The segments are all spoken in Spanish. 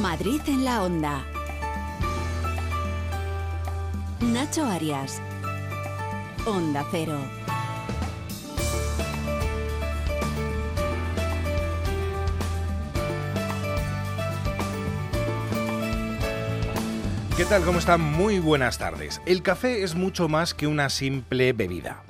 Madrid en la onda. Nacho Arias. Onda Cero. ¿Qué tal? ¿Cómo están? Muy buenas tardes. El café es mucho más que una simple bebida.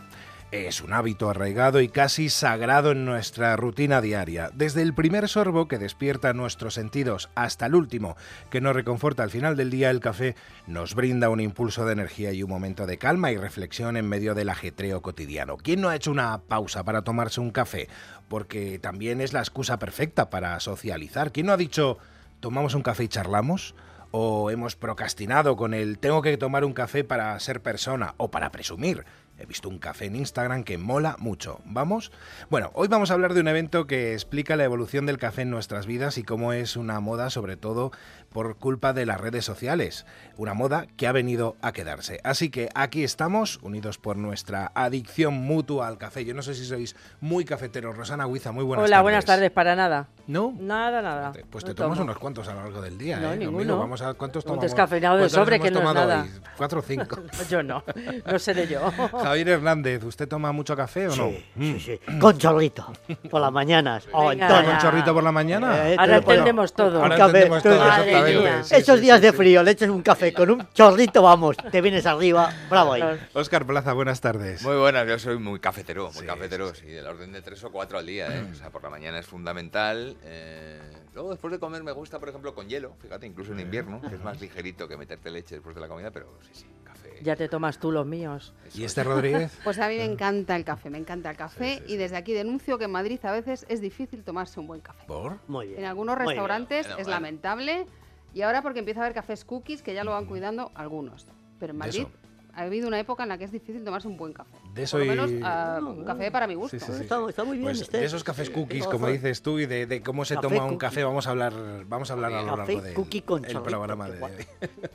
Es un hábito arraigado y casi sagrado en nuestra rutina diaria, desde el primer sorbo que despierta nuestros sentidos hasta el último que nos reconforta al final del día, el café nos brinda un impulso de energía y un momento de calma y reflexión en medio del ajetreo cotidiano. ¿Quién no ha hecho una pausa para tomarse un café? Porque también es la excusa perfecta para socializar. ¿Quién no ha dicho tomamos un café y charlamos? o hemos procrastinado con el tengo que tomar un café para ser persona o para presumir. He visto un café en Instagram que mola mucho. ¿Vamos? Bueno, hoy vamos a hablar de un evento que explica la evolución del café en nuestras vidas y cómo es una moda sobre todo por culpa de las redes sociales. Una moda que ha venido a quedarse. Así que aquí estamos, unidos por nuestra adicción mutua al café. Yo no sé si sois muy cafeteros. Rosana Huiza, muy buenas Hola, tardes. buenas tardes, para nada. ¿No? Nada, nada. Pues te No tomas tomo. unos cuantos a lo largo del día, No, ¿eh? ninguno. Vamos a cuántos Un tomamos. descafeinado de ¿Cuántos sobre, que no es nada. hoy? Cuatro o cinco. Yo no, no sé de yo. Javier Hernández, ¿usted toma mucho café o no? Sí, Mm. sí, sí. Con chorrito. Por las mañanas. Oh, ¿Con chorrito por la mañana? Eh, Ahora bueno, entendemos todo. Ahora Un café, entendemos todo. Sí, Esos sí, días sí, de sí. frío, le echas un café con un chorrito, vamos, te vienes arriba, bravo ahí. Óscar Plaza, buenas tardes. Muy buenas, yo soy muy cafetero, muy Sí, cafetero, sí, de la orden de tres o cuatro al día, ¿eh? O sea, por la mañana es fundamental. eh, Luego, después de comer, me gusta, por ejemplo, con hielo, fíjate, incluso en invierno, que es más ligerito que meterte leche después de la comida, pero sí, sí, café. Ya te tomas tú los míos. ¿Y es. este Rodríguez? Pues a mí me encanta el café, me encanta el café y desde aquí denuncio que en Madrid a veces es difícil tomarse un buen café. ¿Por? Muy bien. En algunos restaurantes Bueno, es bueno. lamentable y ahora porque empieza a haber cafés cookies que ya lo van cuidando algunos. Pero en De Madrid ha habido una época en la que es difícil tomarse un buen café. De eso Por lo y- menos ah, un café para mi gusto. Sí, sí, sí. Está, está muy bien Pues este. de esos cafés cookies, como dices tú, y de, de cómo se Café toma un cookie. café, vamos a hablar, vamos a hablar a lo Café largo del cookie con el chorrito, programa de hoy.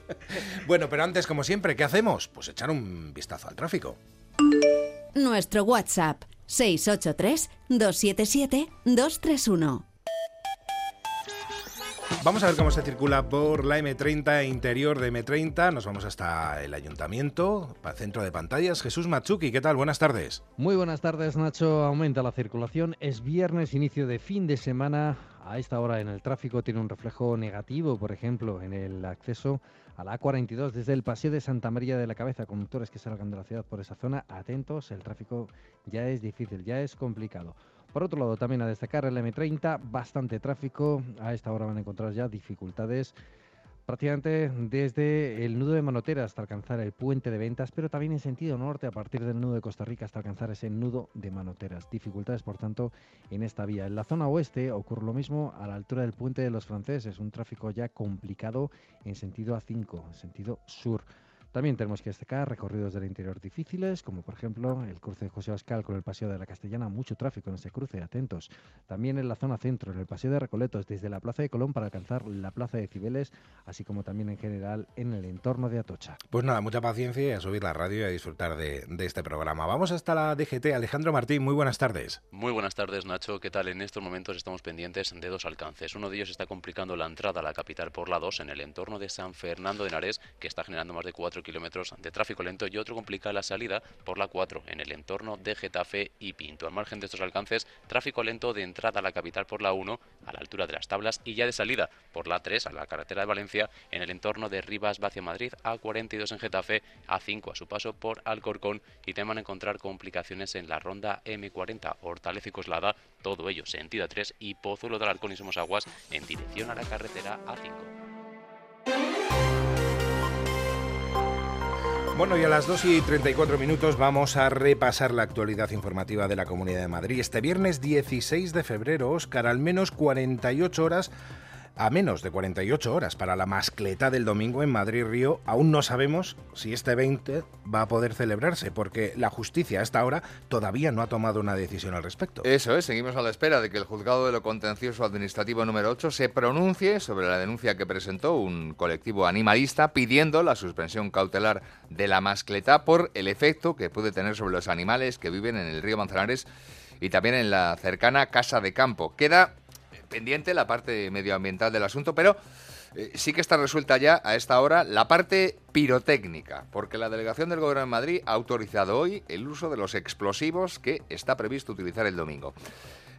bueno, pero antes, como siempre, ¿qué hacemos? Pues echar un vistazo al tráfico. Nuestro WhatsApp 683 277 231. Vamos a ver cómo se circula por la M30 interior de M30. Nos vamos hasta el ayuntamiento, centro de pantallas. Jesús Matsuki, ¿qué tal? Buenas tardes. Muy buenas tardes, Nacho. Aumenta la circulación. Es viernes, inicio de fin de semana. A esta hora en el tráfico tiene un reflejo negativo, por ejemplo, en el acceso a la A42 desde el Paseo de Santa María de la Cabeza. Conductores que salgan de la ciudad por esa zona, atentos, el tráfico ya es difícil, ya es complicado. Por otro lado, también a destacar el M30, bastante tráfico. A esta hora van a encontrar ya dificultades prácticamente desde el nudo de Manotera hasta alcanzar el puente de ventas, pero también en sentido norte a partir del nudo de Costa Rica hasta alcanzar ese nudo de Manoteras. Dificultades, por tanto, en esta vía. En la zona oeste ocurre lo mismo a la altura del puente de los franceses, un tráfico ya complicado en sentido A5, en sentido sur. También tenemos que destacar recorridos del interior difíciles, como por ejemplo el cruce de José Bascal con el Paseo de la Castellana, mucho tráfico en ese cruce, atentos. También en la zona centro, en el Paseo de Recoletos, desde la Plaza de Colón para alcanzar la Plaza de Cibeles, así como también en general en el entorno de Atocha. Pues nada, mucha paciencia y a subir la radio y a disfrutar de, de este programa. Vamos hasta la DGT. Alejandro Martín, muy buenas tardes. Muy buenas tardes, Nacho. ¿Qué tal? En estos momentos estamos pendientes de dos alcances. Uno de ellos está complicando la entrada a la capital por la 2 en el entorno de San Fernando de Henares, que está generando más de 4 kilómetros de tráfico lento, y otro complica la salida por la 4 en el entorno de Getafe y Pinto. Al margen de estos alcances, tráfico lento de entrada a la capital por la 1 a la altura de las tablas y ya de salida por la 3 a la carretera de Valencia en el entorno de Rivas hacia Madrid, A42 en Getafe, A5 a su paso por Alcorcón y teman encontrar complicaciones en la ronda M40 Hortaleza y Coslada, todo ello sentido 3 y Pozuelo del Alcón y Somos Aguas en dirección a la carretera A5. Bueno, y a las 2 y 34 minutos vamos a repasar la actualidad informativa de la Comunidad de Madrid. Este viernes 16 de febrero, Óscar, al menos 48 horas a menos de 48 horas para la mascleta del domingo en Madrid-Río. Aún no sabemos si este 20 va a poder celebrarse, porque la justicia a esta hora todavía no ha tomado una decisión al respecto. Eso es, seguimos a la espera de que el juzgado de lo contencioso administrativo número 8 se pronuncie sobre la denuncia que presentó un colectivo animalista pidiendo la suspensión cautelar de la mascleta por el efecto que puede tener sobre los animales que viven en el río Manzanares y también en la cercana Casa de Campo. Queda pendiente la parte medioambiental del asunto, pero Eh, sí que está resuelta ya a esta hora la parte pirotécnica, porque la delegación del Gobierno de Madrid ha autorizado hoy el uso de los explosivos que está previsto utilizar el domingo.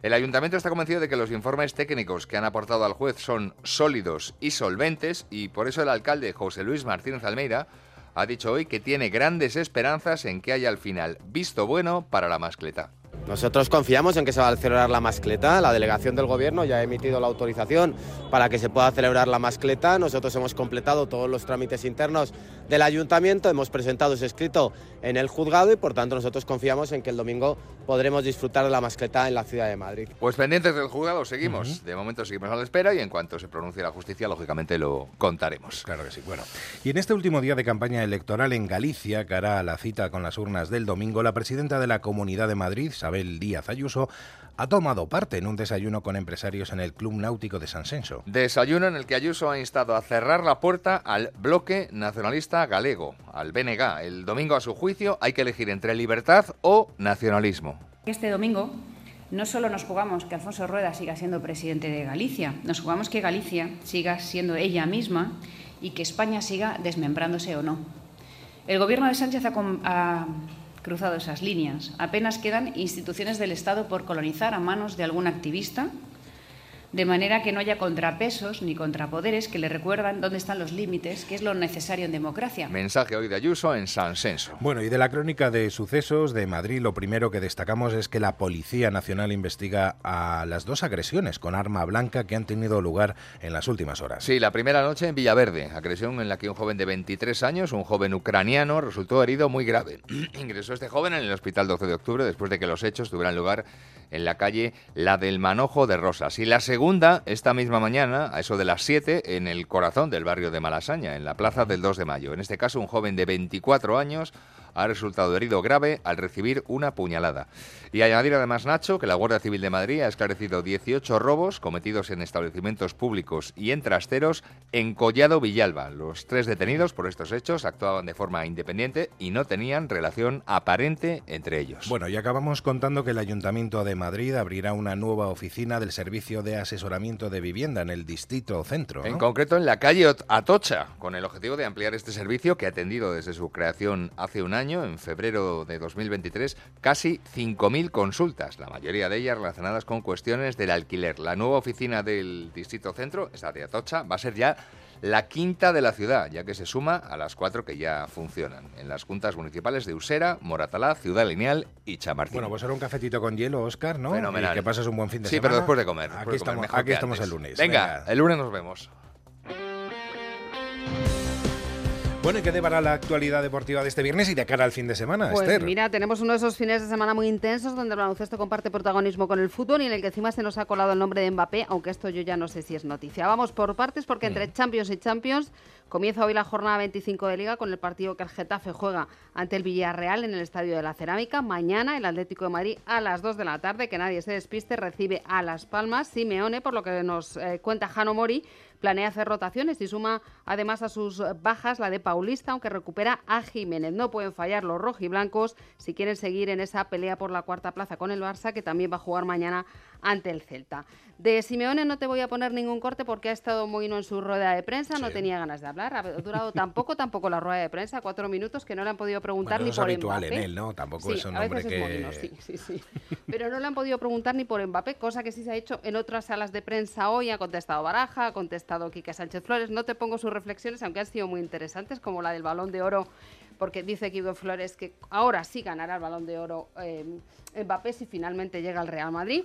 El ayuntamiento está convencido de que los informes técnicos que han aportado al juez son sólidos y solventes y por eso el alcalde José Luis Martínez Almeida ha dicho hoy que tiene grandes esperanzas en que haya al final visto bueno para la mascleta. Nosotros confiamos en que se va a celebrar la mascleta. La delegación del gobierno ya ha emitido la autorización para que se pueda celebrar la mascleta. Nosotros hemos completado todos los trámites internos del ayuntamiento, hemos presentado ese escrito en el juzgado y por tanto nosotros confiamos en que el domingo podremos disfrutar de la mascleta en la ciudad de Madrid. Pues pendientes del juzgado seguimos. De momento seguimos a la espera y en cuanto se pronuncie la justicia, lógicamente lo contaremos. Claro que sí. Bueno, y en este último día de campaña electoral en Galicia, cara a la cita con las urnas del domingo, la presidenta de la Comunidad de Madrid, Isabel Díaz Ayuso, ha tomado parte en un desayuno con empresarios en el Club Náutico de San Senso. Desayuno en el que Ayuso ha instado a cerrar la puerta al bloque nacionalista galego, al BNG. El domingo, a su juicio, hay que elegir entre libertad o nacionalismo. Este domingo no solo nos jugamos que Alfonso Rueda siga siendo presidente de Galicia, nos jugamos que Galicia siga siendo ella misma y que España siga desmembrándose o no. El gobierno de Sánchez ha, ha cruzado esas líneas. Apenas quedan instituciones del Estado por colonizar a manos de algún activista, de manera que no haya contrapesos ni contrapoderes que le recuerdan dónde están los límites, que es lo necesario en democracia. Mensaje hoy de Ayuso en San Senso. Bueno, y de la crónica de sucesos de Madrid, lo primero que destacamos es que la Policía Nacional investiga a las dos agresiones con arma blanca que han tenido lugar en las últimas horas. Sí, la primera noche en Villaverde, agresión en la que un joven de 23 años, un joven ucraniano, resultó herido muy grave. Ingresó este joven en el hospital 12 de octubre después de que los hechos tuvieran lugar en la calle La del Manojo de Rosas. Y la segunda, esta misma mañana, a eso de las 7, en el corazón del barrio de Malasaña, en la plaza del 2 de mayo. En este caso, un joven de 24 años ha resultado herido grave al recibir una puñalada. Y añadir además, Nacho, que la Guardia Civil de Madrid ha esclarecido 18 robos cometidos en establecimientos públicos y en trasteros en Collado Villalba. Los tres detenidos por estos hechos actuaban de forma independiente y no tenían relación aparente entre ellos. Bueno, y acabamos contando que el Ayuntamiento de Madrid abrirá una nueva oficina del Servicio de Asesoramiento de Vivienda en el Distrito Centro. ¿no? En concreto en la calle Atocha, con el objetivo de ampliar este servicio que ha atendido desde su creación hace un año, en febrero de 2023, casi 5.000 consultas, la mayoría de ellas relacionadas con cuestiones del alquiler. La nueva oficina del Distrito Centro, esta de Atocha, va a ser ya la quinta de la ciudad, ya que se suma a las cuatro que ya funcionan, en las juntas municipales de Usera, Moratalá, Ciudad Lineal y Chamartín. Bueno, pues ahora un cafetito con hielo, Oscar, ¿no? Fenomenal. Y que pases un buen fin de sí, semana. pero después de comer. Aquí comer, estamos, aquí estamos el lunes. Venga, el lunes nos vemos. Bueno, ¿y qué depara la actualidad deportiva de este viernes y de cara al fin de semana, Pues Esther? mira, tenemos uno de esos fines de semana muy intensos donde el baloncesto comparte protagonismo con el fútbol y en el que encima se nos ha colado el nombre de Mbappé, aunque esto yo ya no sé si es noticia. Vamos por partes porque entre Champions y Champions comienza hoy la jornada 25 de Liga con el partido que el Getafe juega ante el Villarreal en el Estadio de la Cerámica. Mañana el Atlético de Madrid a las 2 de la tarde, que nadie se despiste, recibe a Las Palmas Simeone, por lo que nos eh, cuenta Jano Mori, planea hacer rotaciones y suma además a sus bajas la de Paulista, aunque recupera a Jiménez. No pueden fallar los rojiblancos si quieren seguir en esa pelea por la cuarta plaza con el Barça, que también va a jugar mañana ante el Celta. De Simeone no te voy a poner ningún corte porque ha estado muy en su rueda de prensa, no tenía ganas de hablar. Ha durado tampoco, tampoco la rueda de prensa, cuatro minutos que no le han podido preguntar Bueno, ni es por habitual Mbappé. en él, ¿no? Tampoco Sí, es un hombre que... molino, sí, sí, sí. Pero no le han podido preguntar ni por Mbappé, cosa que sí se ha hecho en otras salas de prensa hoy. Ha contestado Baraja, ha contestado Quique Sánchez Flores. No te pongo sus reflexiones, aunque han sido muy interesantes, como la del balón de oro, porque dice Quique Flores que ahora sí ganará el balón de oro eh, Mbappé si finalmente llega al Real Madrid.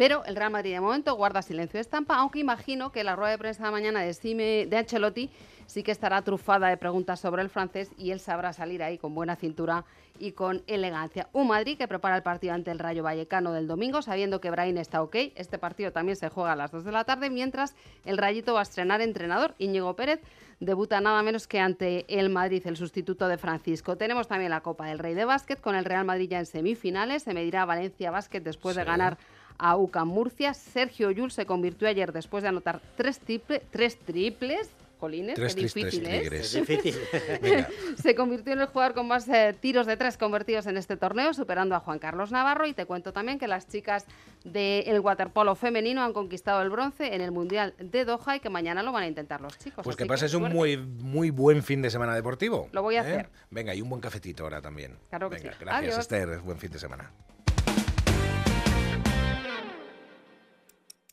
Pero el Real Madrid de momento guarda silencio de estampa, aunque imagino que la rueda de prensa de mañana de, Sime- de Ancelotti sí que estará trufada de preguntas sobre el francés y él sabrá salir ahí con buena cintura y con elegancia. Un Madrid que prepara el partido ante el Rayo Vallecano del domingo, sabiendo que Brain está ok. Este partido también se juega a las 2 de la tarde, mientras el Rayito va a estrenar entrenador. Íñigo Pérez debuta nada menos que ante el Madrid, el sustituto de Francisco. Tenemos también la Copa del Rey de Básquet con el Real Madrid ya en semifinales. Se medirá Valencia Básquet después de ganar a UCAM Murcia. Sergio Yul se convirtió ayer después de anotar tres, triple- tres triples Jolines, Tres qué difícil. Es difícil. Se convirtió en el jugador con más eh, tiros de tres convertidos en este torneo, superando a Juan Carlos Navarro. Y te cuento también que las chicas del waterpolo femenino han conquistado el bronce en el Mundial de Doha y que mañana lo van a intentar los chicos. Pues que pases un muy, muy buen fin de semana deportivo. Lo voy a ¿eh? hacer. Venga, y un buen cafetito ahora también. Claro que Venga, sí. gracias, Adiós. Esther. Buen fin de semana.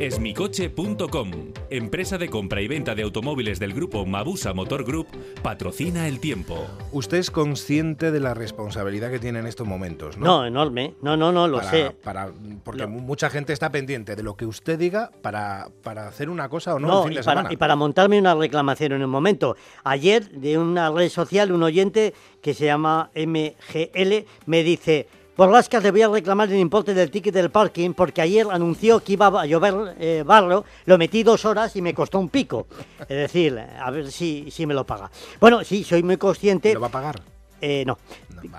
Esmicoche.com, empresa de compra y venta de automóviles del grupo Mabusa Motor Group, patrocina el tiempo. Usted es consciente de la responsabilidad que tiene en estos momentos, ¿no? No, enorme. No, no, no, lo Para- sé. Para, porque Lo- mucha gente está pendiente de lo que usted diga para, para hacer una cosa o no, No, fin y de para, semana. y para montarme una reclamación en un momento. Ayer, de una red social, un oyente que se llama MGL me dice: Borrascas, le voy a reclamar el importe del ticket del parking porque ayer anunció que iba a llover eh, barro, lo metí dos horas y me costó un pico. Es decir, a ver si, si me lo paga. Bueno, sí, soy muy consciente. ¿Lo va a pagar? Eh, no.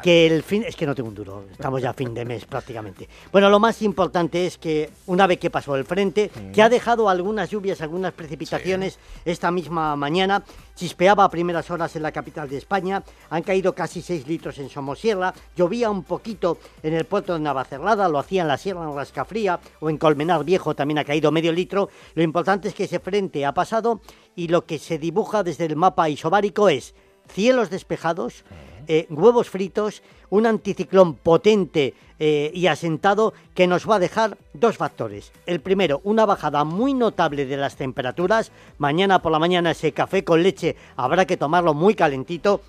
Que el fin. Es que no tengo un duro. Estamos ya a fin de mes prácticamente. Bueno, lo más importante es que una vez que pasó el frente, que ha dejado algunas lluvias, algunas precipitaciones esta misma mañana, chispeaba a primeras horas en la capital de España, han caído casi 6 litros en Somosierra, llovía un poquito en el puerto de Navacerrada, lo hacía en la Sierra en Rascafría o en Colmenar Viejo también ha caído medio litro. Lo importante es que ese frente ha pasado y lo que se dibuja desde el mapa isobárico es cielos despejados, eh, huevos fritos, un anticiclón potente eh, y asentado que nos va a dejar dos factores. El primero, una bajada muy notable de las temperaturas. Mañana por la mañana ese café con leche habrá que tomarlo muy calentito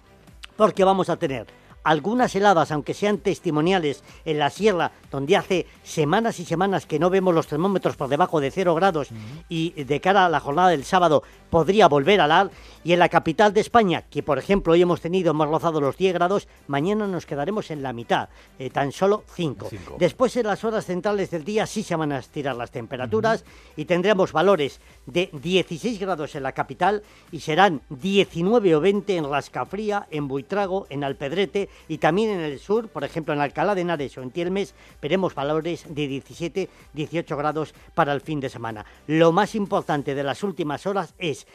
porque vamos a tener algunas heladas, aunque sean testimoniales, en la sierra, donde hace semanas y semanas que no vemos los termómetros por debajo de 0 grados y de cara a la jornada del sábado podría volver a helar. Y en la capital de España, que por ejemplo hoy hemos tenido, hemos rozado los 10 grados, mañana nos quedaremos en la mitad, eh, tan solo 5. Después en las horas centrales del día sí se van a estirar las temperaturas y tendremos valores de 16 grados en la capital y serán 19 o 20 en Rascafría, en Buitrago, en Alpedrete y también en el sur, por ejemplo en Alcalá de Henares o en Tielmes, veremos valores de 17, 18 grados para el fin de semana. Lo más importante de las últimas horas es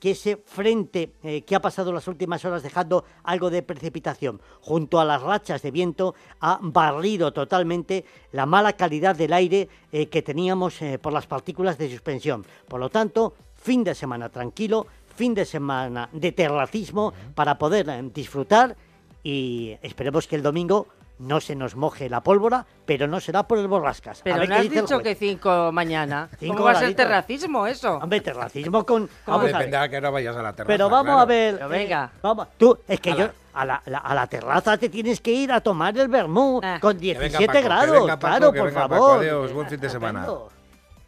que ese frente eh, que ha pasado las últimas horas dejando algo de precipitación junto a las rachas de viento ha barrido totalmente la mala calidad del aire eh, que teníamos eh, por las partículas de suspensión. Por lo tanto, fin de semana tranquilo, fin de semana de terracismo para poder eh, disfrutar y esperemos que el domingo no se nos moje la pólvora, pero no será por el borrascas. A Pero ver no qué has dice dicho que cinco mañana. Cinco ¿Cómo va a ser terracismo eso? Hombre, terracismo con... Vamos a ver. Depende a qué hora vayas a la terraza. Pero vamos claro. a ver. Pero venga. eh, vamos, tú, es que A yo. la- A la, la- a la terraza te tienes que ir a tomar el vermú con Que venga 17 Paco, que grados. venga Paco, claro, que por venga Paco. favor. Adiós, buen fin de semana.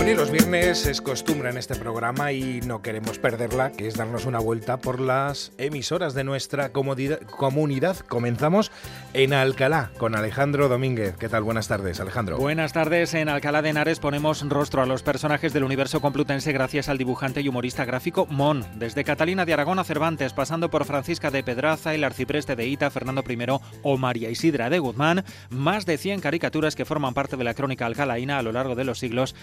Bueno, y los viernes es costumbre en este programa y no queremos perderla, que es darnos una vuelta por las emisoras de nuestra comunidad. Comenzamos en Alcalá con Alejandro Domínguez. ¿Qué tal? Buenas tardes, Alejandro. Buenas tardes. En Alcalá de Henares ponemos rostro a los personajes del universo complutense gracias al dibujante y humorista gráfico Mon. Desde Catalina de Aragón a Cervantes, pasando por Francisca de Pedraza, el arcipreste de Ita, Fernando I o María Isidra de Guzmán, más de 100 caricaturas que forman parte de la crónica alcalaína a lo largo de los siglos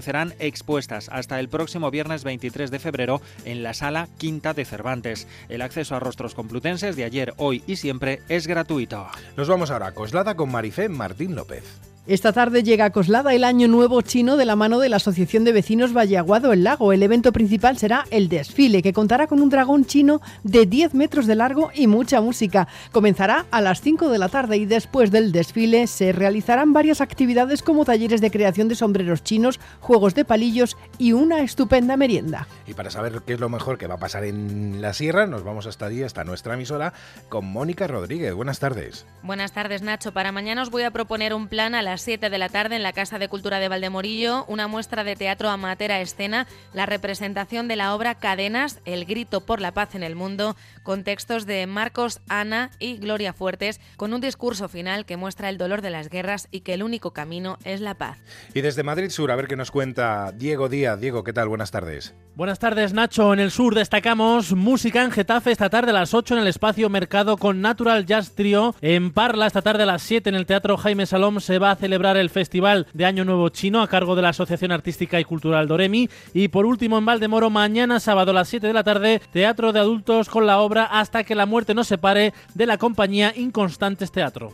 permanecerán expuestas hasta el próximo viernes 23 de febrero en la sala Quinta de Cervantes. El acceso a rostros complutenses de ayer, hoy y siempre es gratuito. Nos vamos ahora a Coslada con Marifé Martín López. Esta tarde llega a Coslada el Año Nuevo Chino de la mano de la Asociación de Vecinos Vallaguado El Lago. El evento principal será el desfile, que contará con un dragón chino de 10 metros de largo y mucha música. Comenzará a las 5 de la tarde y después del desfile se realizarán varias actividades como talleres de creación de sombreros chinos, juegos de palillos y una estupenda merienda. Y para saber qué es lo mejor que va a pasar en la sierra, nos vamos hasta allí, hasta nuestra emisora, con Mónica Rodríguez. Buenas tardes. Buenas tardes, Nacho. Para mañana os voy a proponer un plan a las 7 de la tarde en la Casa de Cultura de Valdemorillo, una muestra de teatro amateur a escena, la representación de la obra Cadenas, El grito por la paz en el mundo, con textos de Marcos, Ana y Gloria Fuertes, con un discurso final que muestra el dolor de las guerras y que el único camino es la paz. Y desde Madrid Sur, a ver qué nos cuenta Diego Díaz. Diego, ¿qué tal? Buenas tardes. Buenas tardes, Nacho. En el sur destacamos música en Getafe esta tarde a las 8 en el espacio Mercado con Natural Jazz Trio. En Parla, esta tarde a las 7 en el Teatro Jaime Salom se va a celebrar el Festival de Año Nuevo Chino a cargo de la Asociación Artística y Cultural Doremi. Y por último, en Valdemoro, mañana sábado a las 7 de la tarde, Teatro de Adultos con la obra Hasta que la muerte nos separe de la compañía Inconstantes Teatro.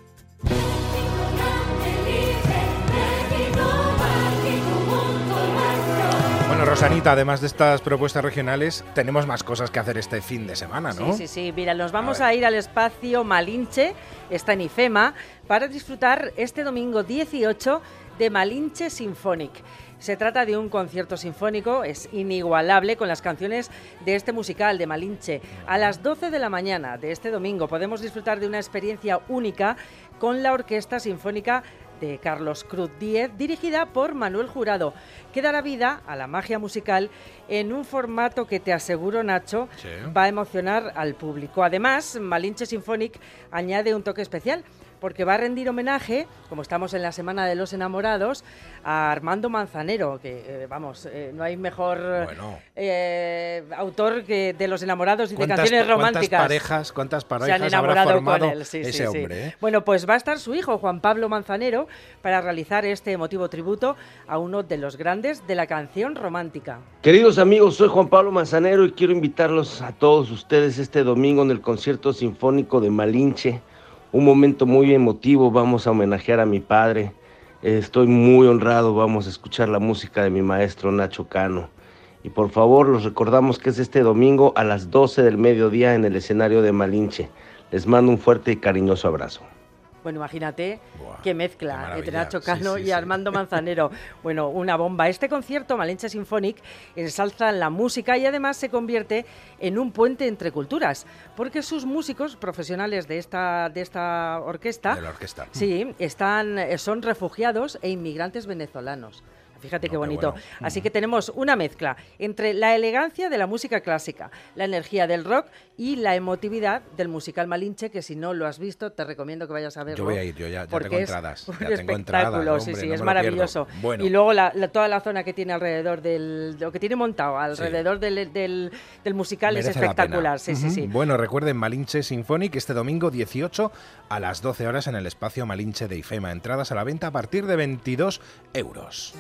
Rosanita, además de estas propuestas regionales, tenemos más cosas que hacer este fin de semana, ¿no? Sí, sí, sí. Mira, nos vamos a, ir al espacio Malinche, está en IFEMA, para disfrutar este domingo 18 de Malinche Symphonic. Se trata de un concierto sinfónico, es inigualable con las canciones de este musical de Malinche. A las 12 de la mañana de este domingo podemos disfrutar de una experiencia única con la Orquesta Sinfónica de Carlos Cruz Díez, dirigida por Manuel Jurado, que dará vida a la magia musical en un formato que te aseguro, Nacho, Sí. va a emocionar al público. Además, Malinche Symphonic añade un toque especial porque va a rendir homenaje, como estamos en la Semana de los Enamorados, a Armando Manzanero, que, eh, vamos, eh, no hay mejor eh, autor que de los enamorados y de ¿Cuántas, canciones cuántas románticas. parejas, cuántas Se han parejas habrá enamorado formado con él, sí, sí, ese sí. hombre? ¿eh? Bueno, pues va a estar su hijo, Juan Pablo Manzanero, para realizar este emotivo tributo a uno de los grandes de la canción romántica. Queridos amigos, soy Juan Pablo Manzanero y quiero invitarlos a todos ustedes este domingo en el concierto sinfónico de Malinche. Un momento muy emotivo, vamos a homenajear a mi padre. Estoy muy honrado, vamos a escuchar la música de mi maestro Nacho Cano. Y por favor, los recordamos que es este domingo a las 12 del mediodía en el escenario de Malinche. Les mando un fuerte y cariñoso abrazo. Bueno, imagínate qué mezcla entre Nacho Cano sí, y. Armando Manzanero. bueno, una bomba. Este concierto, Malinche Symphonic, ensalza la música y además se convierte en un puente entre culturas, porque sus músicos profesionales de esta, de esta orquesta, De la orquesta. sí, están, eh, son refugiados e inmigrantes venezolanos. Fíjate qué bonito. Así que tenemos una mezcla entre la elegancia de la música clásica, la energía del rock y la emotividad del musical Malinche, que si no lo has visto, te recomiendo que vayas a verlo. Yo voy a ir, yo ya, tengo entradas. ya tengo entradas, sí, sí, es maravilloso. Y luego toda la zona que tiene alrededor del, lo que tiene montado alrededor del, del, musical es espectacular. Sí, sí, sí. Bueno, recuerden Malinche Symphonic este domingo 18 a las 12 horas en el espacio Malinche de IFEMA. Entradas a la venta a partir de 22 euros.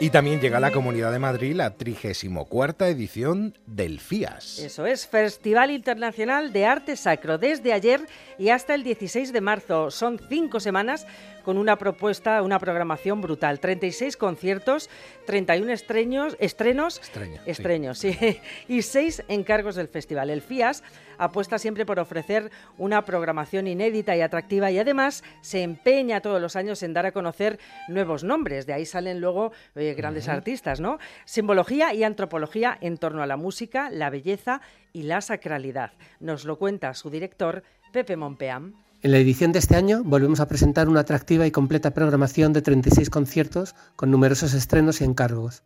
Y también llega a la Comunidad de Madrid la 34 edición del FIAS. Eso es, Festival Internacional de Arte Sacro, desde ayer y hasta el 16 de marzo. Son cinco semanas con una propuesta, una programación brutal. 36 conciertos, 31 estreños, estrenos, estreños, sí. y seis encargos del festival. El FIAS apuesta siempre por ofrecer una programación inédita y atractiva y además se empeña todos los años en dar a conocer nuevos nombres. De ahí salen luego eh, grandes artistas, ¿no? Simbología y antropología en torno a la música, la belleza y la sacralidad. Nos lo cuenta su director, Pepe Monpeam. En la edición de este año volvemos a presentar una atractiva y completa programación de 36 conciertos con numerosos estrenos y encargos.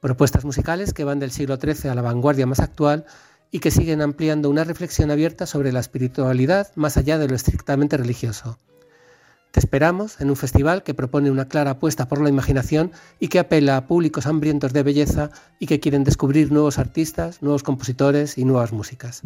Propuestas musicales que van del siglo XIII a la vanguardia más actual y que siguen ampliando una reflexión abierta sobre la espiritualidad más allá de lo estrictamente religioso. Te esperamos en un festival que propone una clara apuesta por la imaginación y que apela a públicos hambrientos de belleza y que quieren descubrir nuevos artistas, nuevos compositores y nuevas músicas.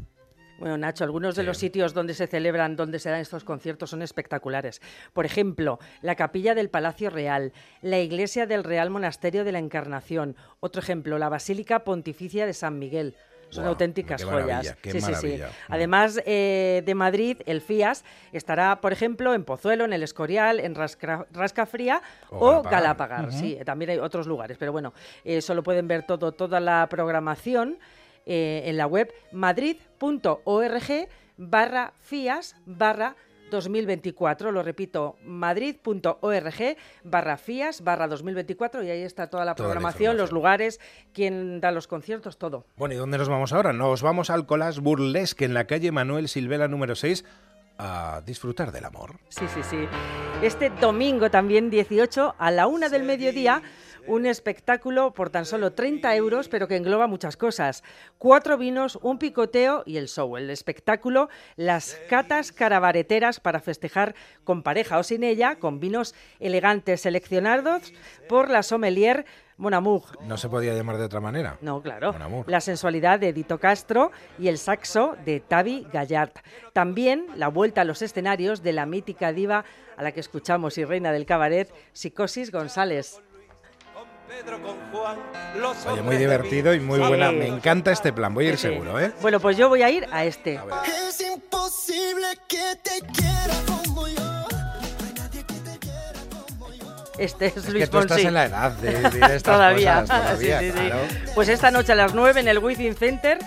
Bueno, Nacho, algunos de los sitios donde se celebran, donde se dan estos conciertos son espectaculares. Por ejemplo, la capilla del Palacio Real, la iglesia del Real Monasterio de la Encarnación. Otro ejemplo, la Basílica Pontificia de San Miguel. Son auténticas joyas. sí, sí, sí. Además eh, de Madrid, el FIAS estará, por ejemplo, en Pozuelo, en el Escorial, en Rascafría o, Galapagar. Sí, también hay otros lugares, pero bueno, eh, solo pueden ver todo, toda la programación eh, en la web madrid.org barra FIAS barra 2024, lo repito, madrid.org barra FIAS barra 2024 y ahí está toda la programación, los lugares, quién da los conciertos, todo. Bueno, ¿y dónde nos vamos ahora? Nos vamos al Colás Burlesque en la calle Manuel Silvela número 6 a disfrutar del amor. Sí, sí, sí. Este domingo también 18 a la una del mediodía un espectáculo por tan solo 30 euros, pero que engloba muchas cosas. Cuatro vinos, un picoteo y el show. El espectáculo, las catas carabareteras para festejar con pareja o sin ella, con vinos elegantes seleccionados por la sommelier Monamour. No se podía llamar de otra manera. No, claro. La sensualidad de Dito Castro y el saxo de Tavi Gallard. También la vuelta a los escenarios de la mítica diva a la que escuchamos y reina del cabaret, Psicosis González. Oye, muy divertido y muy buena. Me encanta este plan, voy a ir seguro, ¿eh? Bueno, pues yo voy a ir a este. Es imposible que te quiera como yo. Este es, es Luis que tú estás en la edad de, de estas todavía. cosas. Todavía, sí, sí, claro. sí. Pues esta noche a las 9 en el Within Center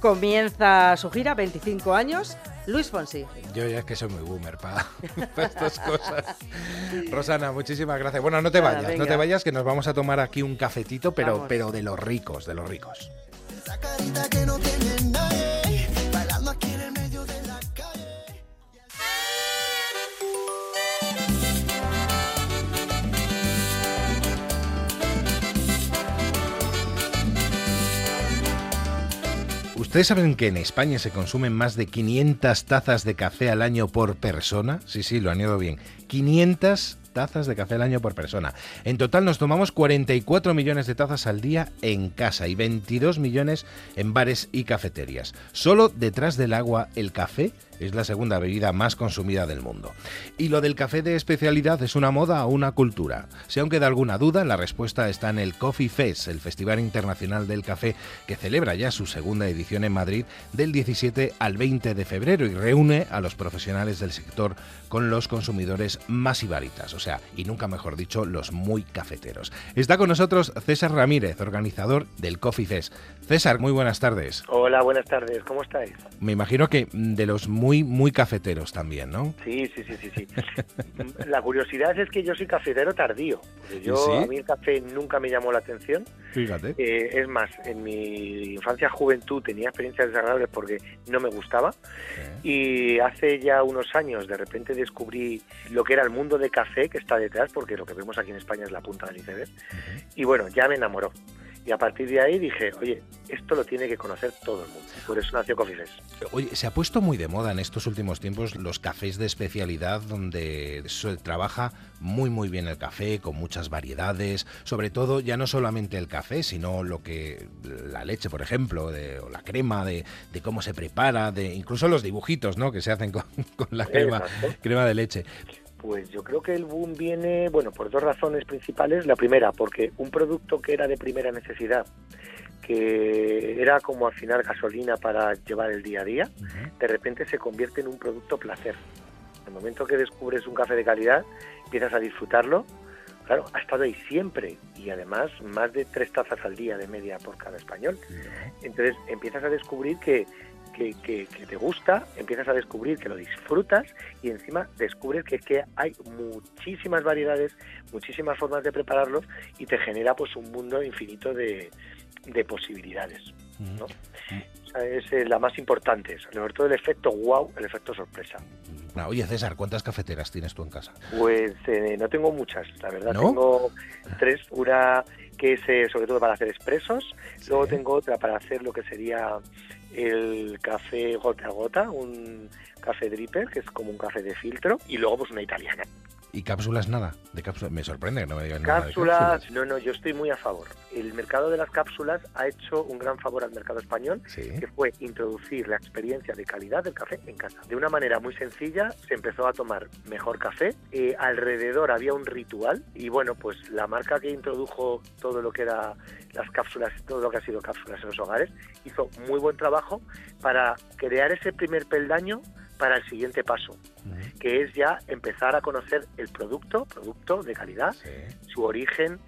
comienza su gira, 25 años. Luis Fonsi. Yo ya es que soy muy boomer para, estas cosas. Rosana, muchísimas gracias. Bueno, no te Nada, vayas, venga. no te vayas, que nos vamos a tomar aquí un cafetito, pero, Vamos. pero de los ricos, de los ricos. Esa carita que no tiene nadie. ¿Ustedes saben que en España se consumen más de 500 tazas de café al año por persona? Sí, sí, lo han ido bien. 500 tazas de café al año por persona. En total nos tomamos 44 millones de tazas al día en casa y 22 millones en bares y cafeterías. Solo detrás del agua, el café es la segunda bebida más consumida del mundo. Y lo del café de especialidad es una moda o una cultura. Si aún queda alguna duda, la respuesta está en el Coffee Fest, el Festival Internacional del Café, que celebra ya su segunda edición en Madrid del 17 al 20 de febrero y reúne a los profesionales del sector con los consumidores más ibaritas, o sea, y nunca mejor dicho, los muy cafeteros. Está con nosotros César Ramírez, organizador del Coffee Fest. César, muy buenas tardes. Hola, buenas tardes, ¿cómo estáis? Me imagino que de los muy muy, muy cafeteros también, ¿no? Sí, sí, sí, sí, sí. la curiosidad es que yo soy cafetero tardío. Yo, ¿Sí? a mí el café nunca me llamó la atención. Fíjate. Eh, es más, en mi infancia, juventud, tenía experiencias desagradables porque no me gustaba. Y hace ya unos años, de repente descubrí lo que era el mundo de café que está detrás, porque lo que vemos aquí en España es la punta del iceberg. Y bueno, ya me enamoró. Y a partir de ahí dije, oye, esto lo tiene que conocer todo el mundo. Por eso nació Coffee Fest. Oye, se ha puesto muy de moda en estos últimos tiempos los cafés de especialidad donde se trabaja muy muy bien el café con muchas variedades, sobre todo ya no solamente el café, sino lo que la leche, por ejemplo, de- o la crema, de, de cómo se prepara, de incluso los dibujitos, ¿no? Que se hacen con, con la crema, Exacto. crema de leche. Pues yo creo que el boom viene, bueno, por dos razones principales. La primera, porque un producto que era de primera necesidad, que era como afinar gasolina para llevar el día a día, de repente se convierte en un producto placer. En el momento que descubres un café de calidad, empiezas a disfrutarlo. Claro, ha estado ahí siempre y además más de tres tazas al día de media por cada español. Entonces empiezas a descubrir que, que, que- que te gusta, empiezas a descubrir que lo disfrutas y encima descubres que, que hay muchísimas variedades, muchísimas formas de prepararlos y te genera pues un mundo infinito de, de posibilidades. ¿no? O sea, es eh, la más importante, sobre todo el efecto wow, el efecto sorpresa. Ah, Oye, César, ¿cuántas cafeteras tienes tú en casa? Pues eh, no tengo muchas, la verdad. ¿No? Tengo tres. Una que es eh, sobre todo para hacer expresos. Luego tengo otra para hacer lo que sería el café gota a gota, un café dripper, que es como un café de filtro. Y luego pues una italiana. ¿Y cápsulas nada? De cápsulas. Me sorprende que no me digan nada de Cápsulas, no, no, yo estoy muy a favor. El mercado de las cápsulas ha hecho un gran favor al mercado español, que fue introducir la experiencia de calidad del café en casa. De una manera muy sencilla, se empezó a tomar mejor café. eh, alrededor había un ritual y bueno, pues la marca que introdujo todo lo que era las cápsulas, todo lo que ha sido cápsulas en los hogares, hizo muy buen trabajo para crear ese primer peldaño para el siguiente paso, que es ya empezar a conocer el producto, producto de calidad, su origen,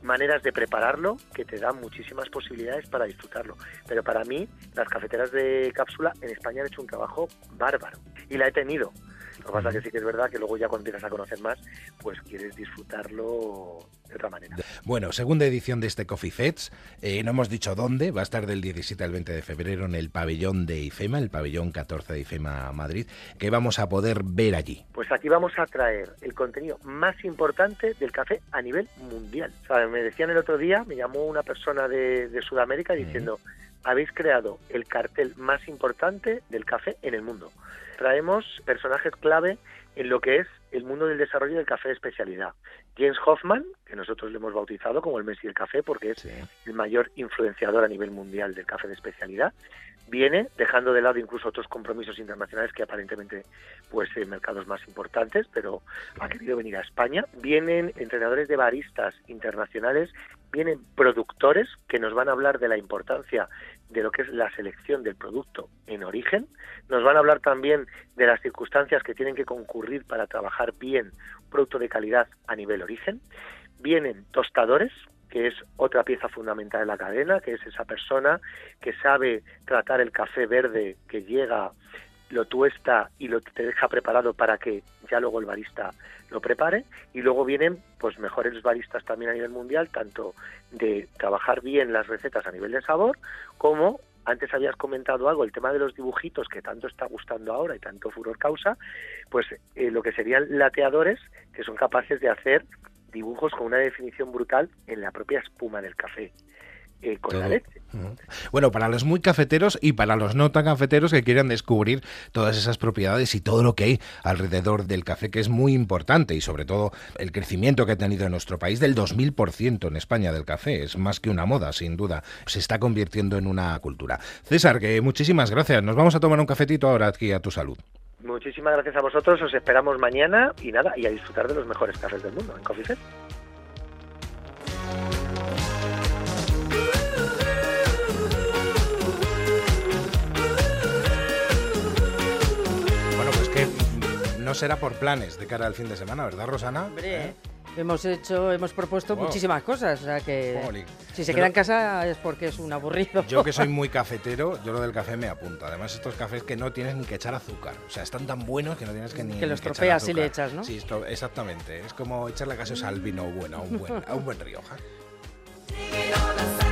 maneras de prepararlo que te dan muchísimas posibilidades para disfrutarlo. Pero para mí, las cafeteras de cápsula en España han hecho un trabajo bárbaro y la he tenido. Lo que pasa que sí que es verdad que luego ya cuando empiezas a conocer más, pues quieres disfrutarlo de otra manera. Bueno, segunda edición de este Coffee Fets. Eh, no hemos dicho dónde. Va a estar del 17 al 20 de febrero en el pabellón de IFEMA, el pabellón 14 de IFEMA Madrid, que vamos a poder ver allí. Pues aquí vamos a traer el contenido más importante del café a nivel mundial. O sea, me decían el otro día, me llamó una persona de, de Sudamérica diciendo, habéis creado el cartel más importante del café en el mundo. Traemos personajes clave en lo que es el mundo del desarrollo del café de especialidad. James Hoffman, que nosotros le hemos bautizado como el Messi del café porque es el mayor influenciador a nivel mundial del café de especialidad, viene dejando de lado incluso otros compromisos internacionales que aparentemente pues en mercados más importantes, pero ha querido venir a España. Vienen entrenadores de baristas internacionales, vienen productores que nos van a hablar de la importancia de lo que es la selección del producto en origen. Nos van a hablar también de las circunstancias que tienen que concurrir para trabajar bien un producto de calidad a nivel origen. Vienen tostadores, que es otra pieza fundamental de la cadena, que es esa persona que sabe tratar el café verde que llega, lo tuesta y lo te deja preparado para que ya luego el barista lo prepare. Y luego vienen pues mejores baristas también a nivel mundial, tanto de trabajar bien las recetas a nivel de sabor, como antes habías comentado algo, el tema de los dibujitos que tanto está gustando ahora y tanto furor causa, pues eh, lo que serían lateadores que son capaces de hacer dibujos con una definición brutal en la propia espuma del café, eh, con la leche. Ujú. Bueno, para los muy cafeteros y para los no tan cafeteros que quieran descubrir todas esas propiedades y todo lo que hay alrededor del café, que es muy importante y sobre todo el crecimiento que ha tenido en nuestro país del 2000% en España del café. Es más que una moda, sin duda. Se está convirtiendo en una cultura. César, que muchísimas gracias. Nos vamos a tomar un cafetito ahora aquí a tu salud. Muchísimas gracias a vosotros, os esperamos mañana y nada, y a disfrutar de los mejores cafés del mundo en Coffee Fest. Será por planes de cara al fin de semana, ¿verdad, Rosana? Hombre, ¿Eh? Hemos hecho, hemos propuesto Wow. muchísimas cosas, o sea que si se Pero- queda en casa es porque es un aburrido. Yo que soy muy cafetero, yo lo del café me apunta. Además, estos cafés que no tienes ni que echar azúcar. O sea, están tan buenos que no tienes que ni Que los ni echar tropeas si le echas, ¿no? Sí, exactamente. Es como echarle gaseosa al vino bueno, a un buen, a un buen Rioja.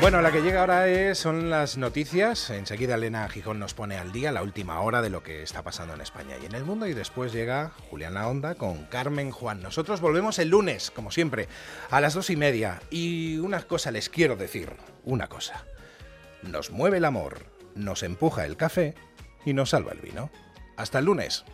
Bueno, la que llega ahora es, son las noticias. Enseguida Elena Gijón nos pone al día la última hora de lo que está pasando en España y en el mundo. Y después llega Juliana Onda con Carmen Juan. Nosotros volvemos el lunes, como siempre, a las dos y media. Y una cosa les quiero decir, una cosa. Nos mueve el amor, nos empuja el café y nos salva el vino. Hasta el lunes.